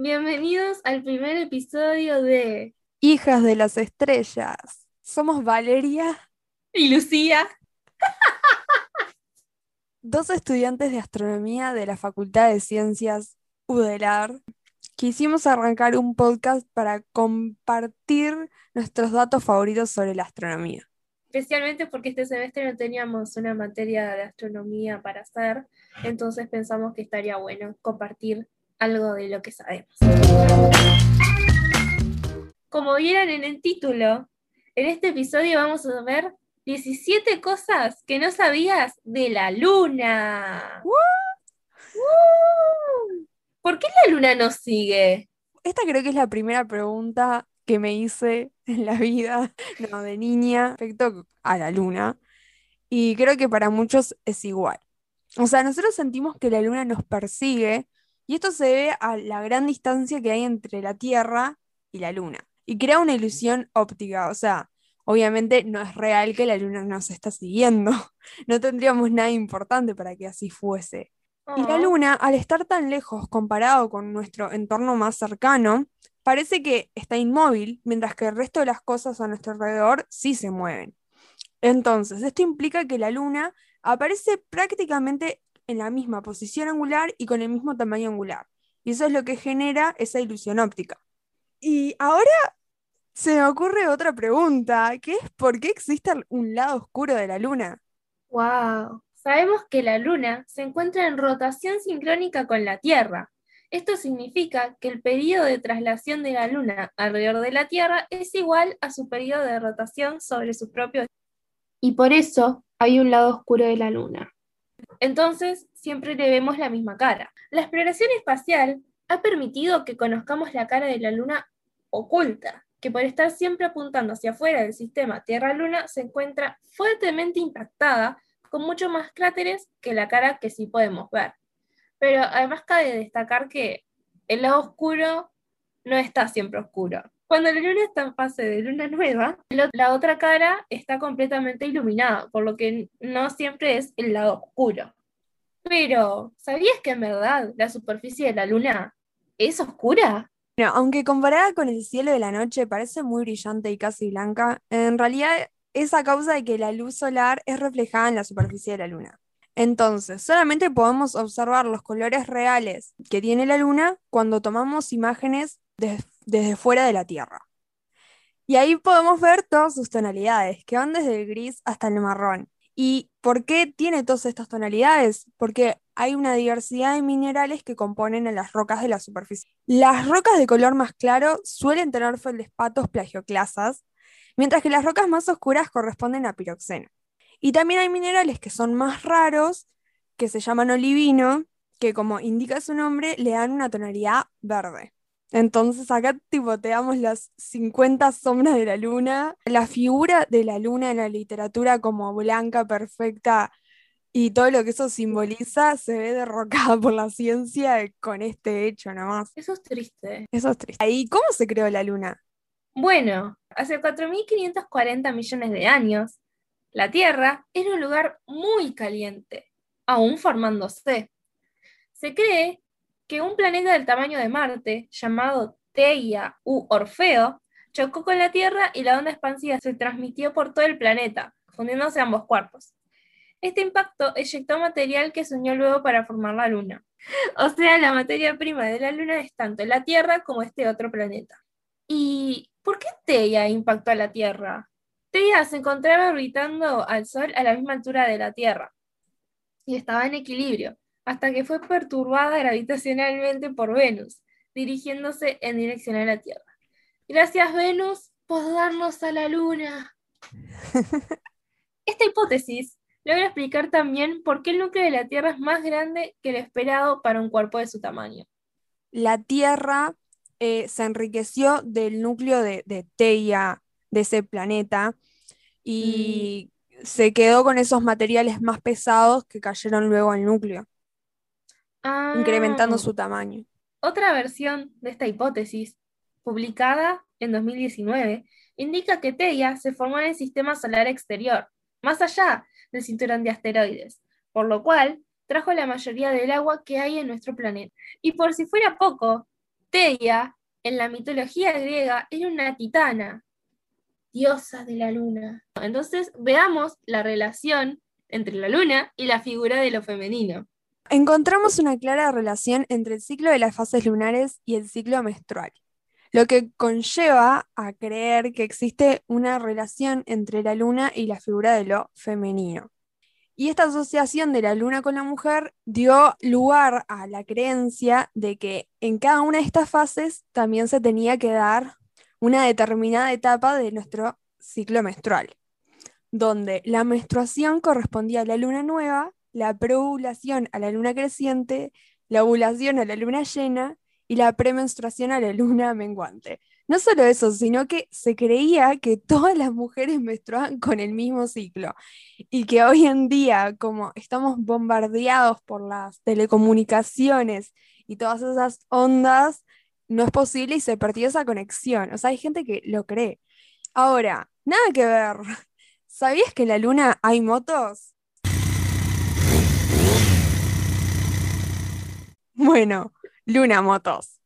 Bienvenidos al primer episodio de Hijas de las Estrellas. Somos Valeria, Y Lucía. dos estudiantes de astronomía de la Facultad de Ciencias UDELAR. Quisimos arrancar un podcast para compartir nuestros datos favoritos sobre la astronomía. Especialmente porque este semestre no teníamos una materia de astronomía para hacer, entonces pensamos que estaría bueno compartir algo de lo que sabemos. Como vieron en el título, en este episodio vamos a ver 17 cosas que no sabías de la luna. ¿Por qué la luna nos sigue? Esta creo que es la primera pregunta que me hice en la vida, no, de niña, respecto a la luna. Y creo que para muchos es igual. O sea, nosotros sentimos que la luna nos persigue y esto se debe a la gran distancia que hay entre la Tierra y la luna. Y crea una ilusión óptica, o sea, obviamente no es real que la luna nos está siguiendo. No tendríamos nada importante para que así fuese. Y la Oh, luna, al estar tan lejos comparado con nuestro entorno más cercano, parece que está inmóvil, mientras que el resto de las cosas a nuestro alrededor sí se mueven. Entonces, esto implica que la luna aparece prácticamente en la misma posición angular y con el mismo tamaño angular. Y eso es lo que genera esa ilusión óptica. Y ahora se me ocurre otra pregunta, que es ¿por qué existe un lado oscuro de la luna? wow. Sabemos que la luna se encuentra en rotación sincrónica con la Tierra. Esto significa que el periodo de traslación de la luna alrededor de la Tierra es igual a su periodo de rotación sobre su propio y por eso hay un lado oscuro de la luna. Entonces, siempre le vemos la misma cara. La exploración espacial ha permitido que conozcamos la cara de la luna oculta, que por estar siempre apuntando hacia afuera del sistema Tierra-Luna se encuentra fuertemente impactada con mucho más cráteres que la cara que sí podemos ver. Pero además cabe destacar que el lado oscuro no está siempre oscuro. Cuando la luna está en fase de luna nueva, la otra cara está completamente iluminada, por lo que no siempre es el lado oscuro. Pero, ¿sabías que en verdad la superficie de la luna es oscura? Bueno, aunque comparada con el cielo de la noche parece muy brillante y casi blanca, en realidad es a causa de que la luz solar es reflejada en la superficie de la luna. Entonces, solamente podemos observar los colores reales que tiene la luna cuando tomamos imágenes des- desde fuera de la Tierra. Y ahí podemos ver todas sus tonalidades, que van desde el gris hasta el marrón. ¿Y por qué tiene todas estas tonalidades? Porque hay una diversidad de minerales que componen a las rocas de la superficie. Las rocas de color más claro suelen tener feldespatos plagioclasas, mientras que las rocas más oscuras corresponden a piroxeno. Y también hay minerales que son más raros, que se llaman olivino, que como indica su nombre, le dan una tonalidad verde. Entonces acá tipo te damos las 50 sombras de la luna. La figura de la luna en la literatura como blanca, perfecta y todo lo que eso simboliza se ve derrocada por la ciencia con este hecho nomás. Eso es triste. Eso es triste. ¿Y cómo se creó la luna? Bueno, hace 4.540 millones de años, la Tierra era un lugar muy caliente, aún formándose. Se cree que un planeta del tamaño de Marte, llamado Theia u Orfeo, chocó con la Tierra y la onda expansiva se transmitió por todo el planeta, fundiéndose ambos cuerpos. Este impacto eyectó material que se unió luego para formar la Luna. O sea, la materia prima de la Luna es tanto la Tierra como este otro planeta. ¿Y por qué Theia impactó a la Tierra? Theia se encontraba orbitando al Sol a la misma altura de la Tierra y estaba en equilibrio, hasta que fue perturbada gravitacionalmente por Venus, dirigiéndose en dirección a la Tierra. Gracias Venus por darnos a la Luna. Esta hipótesis logra explicar también por qué el núcleo de la Tierra es más grande que el esperado para un cuerpo de su tamaño. La Tierra eh, se enriqueció del núcleo de, de Theia, de ese planeta, y se quedó con esos materiales más pesados que cayeron luego al núcleo, incrementando Ah. su tamaño. Otra versión de esta hipótesis, publicada en 2019, indica que Theia se formó en el sistema solar exterior, más allá del cinturón de asteroides, por lo cual trajo la mayoría del agua que hay en nuestro planeta. Y por si fuera poco, Teia, en la mitología griega, era una titana, diosa de la luna. Entonces, veamos la relación entre la luna y la figura de lo femenino. Encontramos una clara relación entre el ciclo de las fases lunares y el ciclo menstrual, lo que conlleva a creer que existe una relación entre la luna y la figura de lo femenino. Y esta asociación de la luna con la mujer dio lugar a la creencia de que en cada una de estas fases también se tenía que dar una determinada etapa de nuestro ciclo menstrual, donde la menstruación correspondía a la luna nueva, la preovulación a la luna creciente, la ovulación a la luna llena y la premenstruación a la luna menguante. No solo eso, sino que se creía que todas las mujeres menstruaban con el mismo ciclo y que hoy en día, como estamos bombardeados por las telecomunicaciones y todas esas ondas, no es posible y se perdió esa conexión. O sea, hay gente que lo cree. Ahora, nada que ver. ¿Sabías que en la luna hay motos? Bueno, luna motos.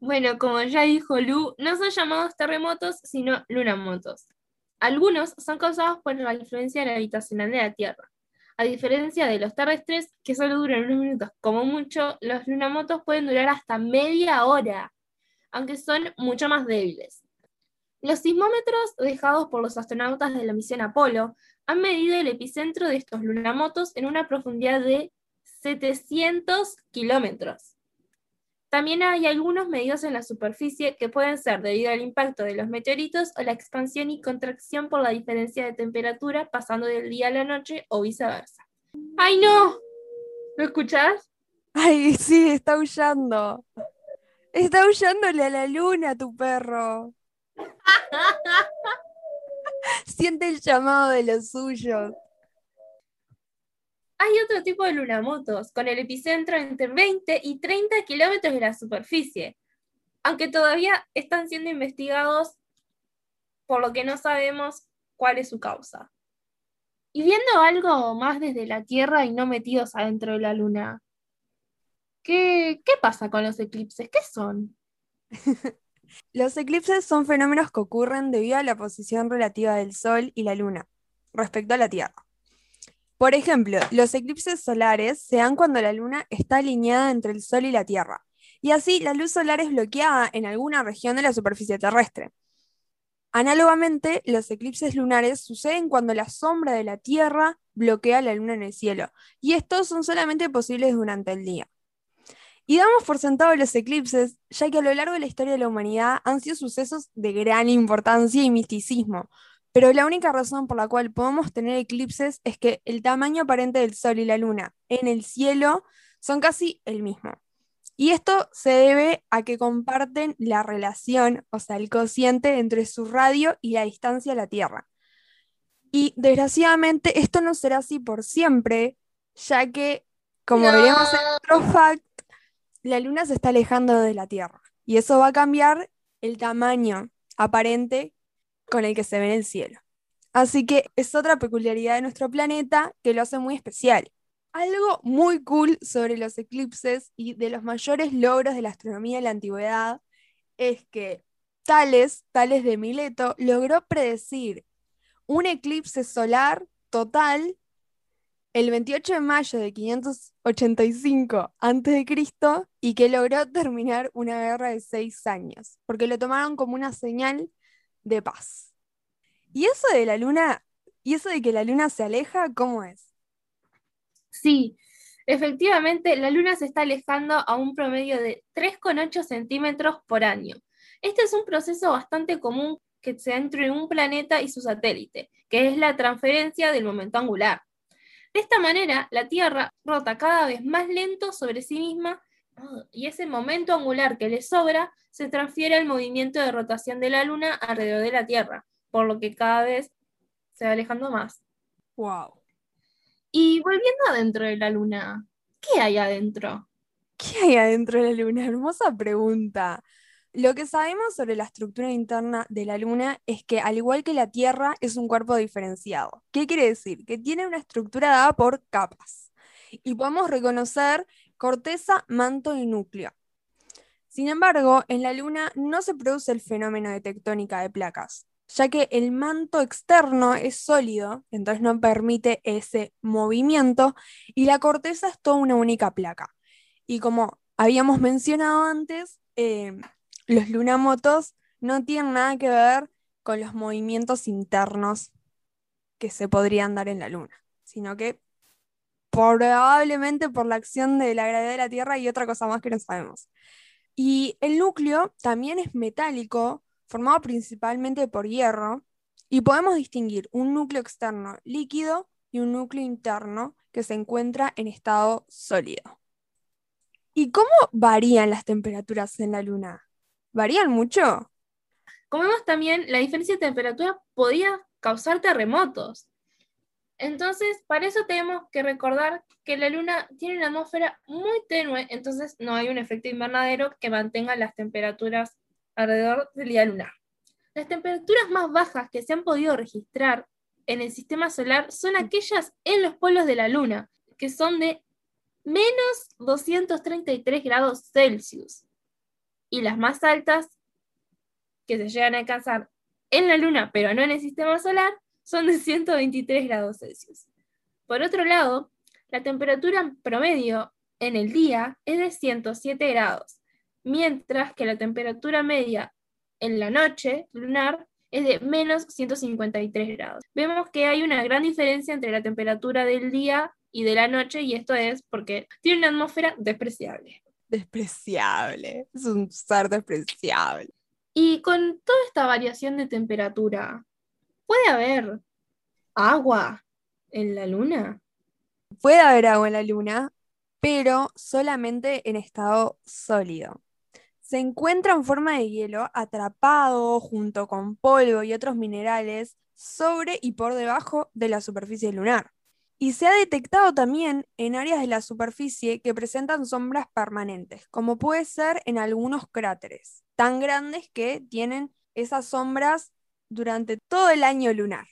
Bueno, como ya dijo Lu, no son llamados terremotos, sino lunamotos. Algunos son causados por la influencia gravitacional de la Tierra. A diferencia de los terrestres, que solo duran unos minutos como mucho, los lunamotos pueden durar hasta media hora, aunque son mucho más débiles. Los sismómetros dejados por los astronautas de la misión Apolo han medido el epicentro de estos lunamotos en una profundidad de 700 kilómetros. También hay algunos medios en la superficie que pueden ser debido al impacto de los meteoritos o la expansión y contracción por la diferencia de temperatura pasando del día a la noche o viceversa. ¡Ay no! ¿Lo escuchás? Ay, sí, está aullando. Está aullándole a la luna tu perro. Siente el llamado de los suyos. Hay otro tipo de lunamotos, con el epicentro entre 20 y 30 kilómetros de la superficie, aunque todavía están siendo investigados, por lo que no sabemos cuál es su causa. Y viendo algo más desde la Tierra y no metidos adentro de la Luna, ¿qué, qué pasa con los eclipses? ¿Qué son? los eclipses son fenómenos que ocurren debido a la posición relativa del Sol y la Luna respecto a la Tierra. Por ejemplo, los eclipses solares se dan cuando la luna está alineada entre el Sol y la Tierra, y así la luz solar es bloqueada en alguna región de la superficie terrestre. Análogamente, los eclipses lunares suceden cuando la sombra de la Tierra bloquea la luna en el cielo, y estos son solamente posibles durante el día. Y damos por sentado los eclipses, ya que a lo largo de la historia de la humanidad han sido sucesos de gran importancia y misticismo, pero la única razón por la cual podemos tener eclipses es que el tamaño aparente del Sol y la Luna en el cielo son casi el mismo. Y esto se debe a que comparten la relación, o sea, el cociente entre su radio y la distancia a la Tierra. Y desgraciadamente esto no será así por siempre, ya que, como veremos en otro fact, la Luna se está alejando de la Tierra. Y eso va a cambiar el tamaño aparente con el que se ve en el cielo. Así que es otra peculiaridad de nuestro planeta que lo hace muy especial. Algo muy cool sobre los eclipses y de los mayores logros de la astronomía de la antigüedad es que Tales, Tales de Mileto, logró predecir un eclipse solar total el 28 de mayo de 585 a.C. y que logró terminar una guerra de seis años, porque lo tomaron como una señal de paz. ¿Y eso de la luna, y eso de que la luna se aleja, cómo es? Sí, efectivamente la luna se está alejando a un promedio de 3,8 centímetros por año. Este es un proceso bastante común que se da entre un planeta y su satélite, que es la transferencia del momento angular. De esta manera, la Tierra rota cada vez más lento sobre sí misma y ese momento angular que le sobra se transfiere al movimiento de rotación de la Luna alrededor de la Tierra, por lo que cada vez se va alejando más. Wow. Y volviendo adentro de la Luna, ¿qué hay adentro? ¿Qué hay adentro de la Luna? Hermosa pregunta. Lo que sabemos sobre la estructura interna de la Luna es que, al igual que la Tierra, es un cuerpo diferenciado. ¿Qué quiere decir? Que tiene una estructura dada por capas. Y podemos reconocer corteza, manto y núcleo. Sin embargo, en la Luna no se produce el fenómeno de tectónica de placas, ya que el manto externo es sólido, entonces no permite ese movimiento, y la corteza es toda una única placa. Y como habíamos mencionado antes, eh, los lunamotos no tienen nada que ver con los movimientos internos que se podrían dar en la Luna, sino que probablemente por la acción de la gravedad de la Tierra y otra cosa más que no sabemos. Y el núcleo también es metálico, formado principalmente por hierro, y podemos distinguir un núcleo externo líquido y un núcleo interno que se encuentra en estado sólido. ¿Y cómo varían las temperaturas en la Luna? ¿Varían mucho? Como vemos también, la diferencia de temperatura podía causar terremotos. Entonces, para eso tenemos que recordar que la Luna tiene una atmósfera muy tenue, entonces no hay un efecto invernadero que mantenga las temperaturas alrededor del día lunar. Las temperaturas más bajas que se han podido registrar en el sistema solar son aquellas en los polos de la Luna, que son de menos 233 grados Celsius. Y las más altas, que se llegan a alcanzar en la Luna, pero no en el sistema solar, son de 123 grados Celsius. Por otro lado, la temperatura promedio en el día es de 107 grados, mientras que la temperatura media en la noche lunar es de menos 153 grados. Vemos que hay una gran diferencia entre la temperatura del día y de la noche, y esto es porque tiene una atmósfera despreciable. Despreciable, es un ser despreciable. Y con toda esta variación de temperatura, ¿Puede haber agua en la luna? Puede haber agua en la luna, pero solamente en estado sólido. Se encuentra en forma de hielo atrapado junto con polvo y otros minerales sobre y por debajo de la superficie lunar. Y se ha detectado también en áreas de la superficie que presentan sombras permanentes, como puede ser en algunos cráteres, tan grandes que tienen esas sombras durante todo el año lunar.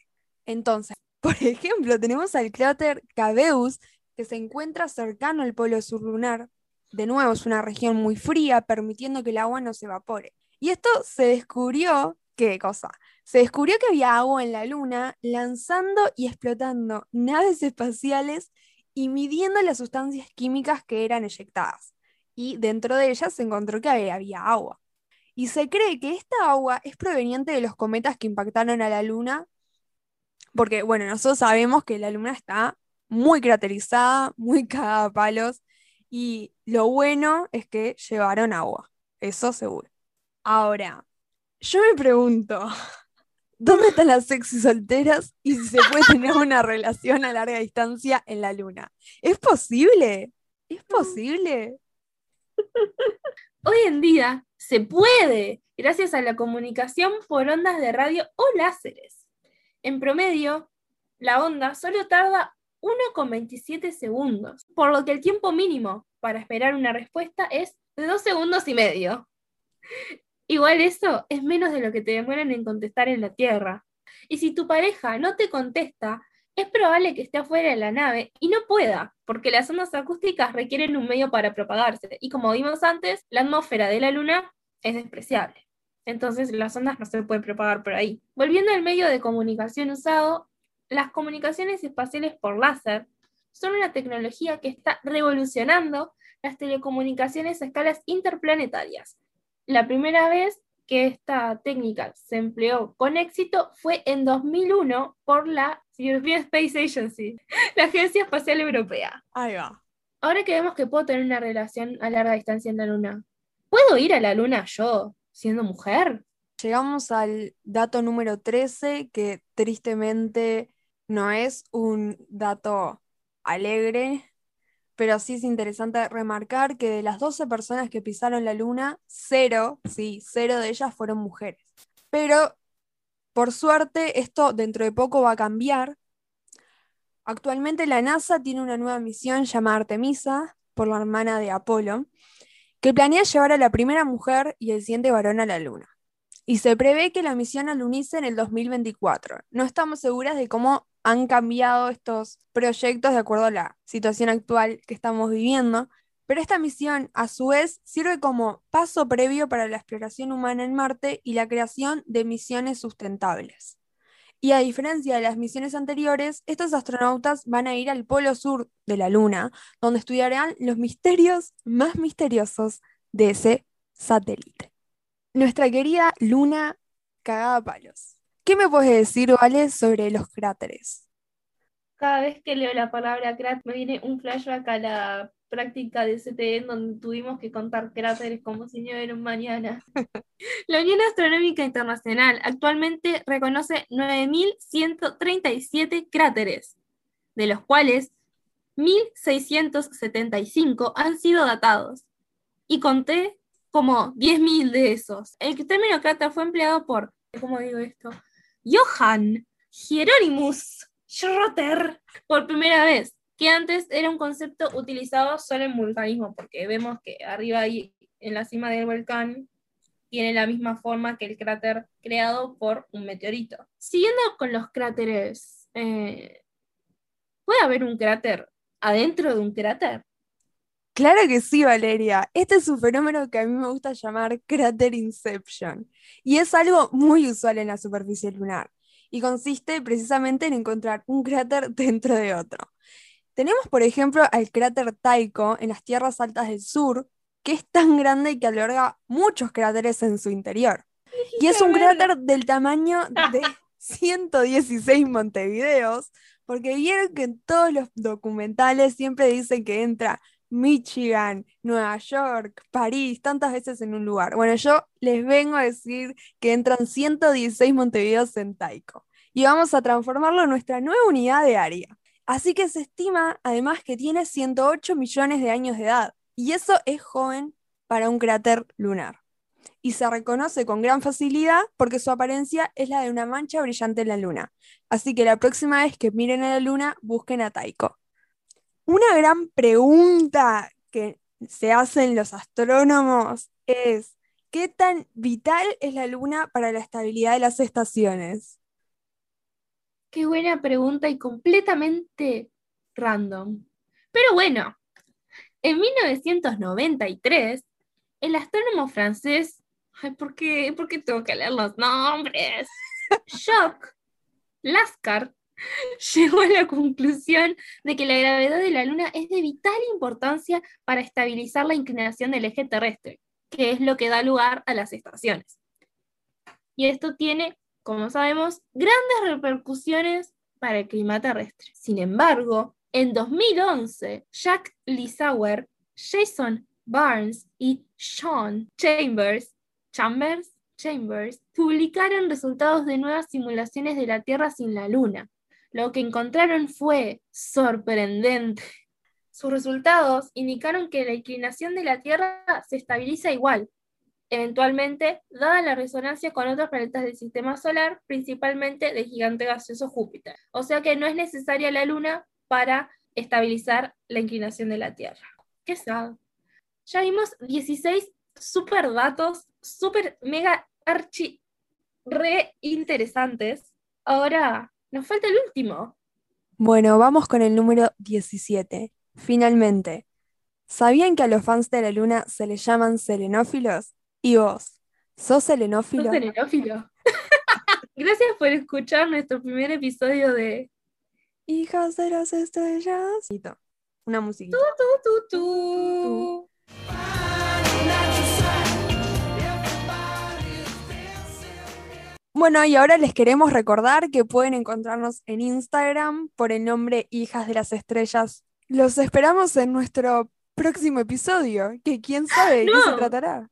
Entonces, por ejemplo, tenemos al cráter Cabeus, que se encuentra cercano al polo sur lunar. De nuevo, es una región muy fría, permitiendo que el agua no se evapore. Y esto se descubrió, ¿qué cosa? Se descubrió que había agua en la Luna lanzando y explotando naves espaciales y midiendo las sustancias químicas que eran eyectadas. Y dentro de ellas se encontró que había agua y se cree que esta agua es proveniente de los cometas que impactaron a la Luna, porque, bueno, nosotros sabemos que la Luna está muy craterizada, muy cagada a palos, y lo bueno es que llevaron agua, eso seguro. Ahora, yo me pregunto, ¿dónde están las sexy solteras y si se puede tener una relación a larga distancia en la Luna? ¿Es posible? ¿Es posible? Hoy en día se puede, gracias a la comunicación por ondas de radio o láseres. En promedio, la onda solo tarda 1,27 segundos, por lo que el tiempo mínimo para esperar una respuesta es de 2 segundos y medio. Igual eso es menos de lo que te demoran en contestar en la Tierra. Y si tu pareja no te contesta, es probable que esté afuera de la nave y no pueda, porque las ondas acústicas requieren un medio para propagarse. Y como vimos antes, la atmósfera de la Luna es despreciable. Entonces las ondas no se pueden propagar por ahí. Volviendo al medio de comunicación usado, las comunicaciones espaciales por láser son una tecnología que está revolucionando las telecomunicaciones a escalas interplanetarias. La primera vez que esta técnica se empleó con éxito fue en 2001 por la European Space Agency, la Agencia Espacial Europea. Ahí va. Ahora que vemos que puedo tener una relación a larga distancia en la Luna, ¿puedo ir a la Luna yo, siendo mujer? Llegamos al dato número 13, que tristemente no es un dato alegre, pero sí es interesante remarcar que de las 12 personas que pisaron la luna, cero, sí, cero de ellas fueron mujeres. Pero, por suerte, esto dentro de poco va a cambiar. Actualmente la NASA tiene una nueva misión llamada Artemisa, por la hermana de Apolo, que planea llevar a la primera mujer y el siguiente varón a la luna. Y se prevé que la misión alunice en el 2024. No estamos seguras de cómo han cambiado estos proyectos de acuerdo a la situación actual que estamos viviendo, Pero esta misión, a su vez, sirve como paso previo para la exploración humana en Marte y la creación de misiones sustentables. Y a diferencia de las misiones anteriores, estos astronautas van a ir al polo sur de la Luna, donde estudiarán los misterios más misteriosos de ese satélite. Nuestra querida Luna cagada palos. ¿Qué me puedes decir, Vale, sobre los cráteres? Cada vez que leo la palabra cráter me viene un flashback a la práctica de CTN donde tuvimos que contar cráteres como si no hubiera un mañana. La Unión Astronómica Internacional actualmente reconoce 9.137 cráteres, de los cuales 1.675 han sido datados. Y conté como 10.000 de esos. El término cráter fue empleado por, ¿cómo digo esto? Johann Hieronymus Schroter por primera vez que antes era un concepto utilizado solo en vulcanismo, porque vemos que arriba ahí en la cima del volcán tiene la misma forma que el cráter creado por un meteorito. Siguiendo con los cráteres, eh, ¿puede haber un cráter adentro de un cráter? Claro que sí, Valeria. Este es un fenómeno que a mí me gusta llamar cráter inception. Y es algo muy usual en la superficie lunar. Y consiste precisamente en encontrar un cráter dentro de otro. Tenemos, por ejemplo, al cráter Tycho en las tierras altas del sur, que es tan grande que alberga muchos cráteres en su interior. Y es un cráter del tamaño de 116 Montevideos, porque vieron que en todos los documentales siempre dicen que entra Michigan, Nueva York, París, tantas veces en un lugar. Bueno, yo les vengo a decir que entran 116 Montevideos en Taiko. Y vamos a transformarlo en nuestra nueva unidad de área. Así que se estima además que tiene 108 millones de años de edad, y eso es joven para un cráter lunar. Y se reconoce con gran facilidad porque su apariencia es la de una mancha brillante en la luna. Así que la próxima vez que miren a la luna, busquen a Taiko. Una gran pregunta que se hacen los astrónomos es, ¿qué tan vital es la luna para la estabilidad de las estaciones? Qué buena pregunta y completamente random. Pero bueno, en 1993, el astrónomo francés, ay, ¿por qué, ¿por qué tengo que leer los nombres? Jacques Lascar llegó a la conclusión de que la gravedad de la Luna es de vital importancia para estabilizar la inclinación del eje terrestre, que es lo que da lugar a las estaciones. Y esto tiene como sabemos, grandes repercusiones para el clima terrestre. Sin embargo, en 2011, Jack Lissauer, Jason Barnes y Sean Chambers, Chambers, Chambers publicaron resultados de nuevas simulaciones de la Tierra sin la Luna. Lo que encontraron fue sorprendente. Sus resultados indicaron que la inclinación de la Tierra se estabiliza igual, eventualmente, dada la resonancia con otros planetas del sistema solar, principalmente del gigante gaseoso Júpiter. O sea que no es necesaria la Luna para estabilizar la inclinación de la Tierra. ¿Qué sabe? Ya vimos 16 super datos, super mega archi re interesantes. Ahora nos falta el último. Bueno, vamos con el número 17. Finalmente, ¿sabían que a los fans de la Luna se les llaman selenófilos? ¿Y vos? ¿Sos selenófilo? ¿Sos selenófilo? Gracias por escuchar nuestro primer episodio de Hijas de las Estrellas. Una musiquita. Tu, tu, tu, bueno, y ahora les queremos recordar que pueden encontrarnos en Instagram por el nombre Hijas de las Estrellas. Los esperamos en nuestro próximo episodio, que quién sabe de qué se tratará.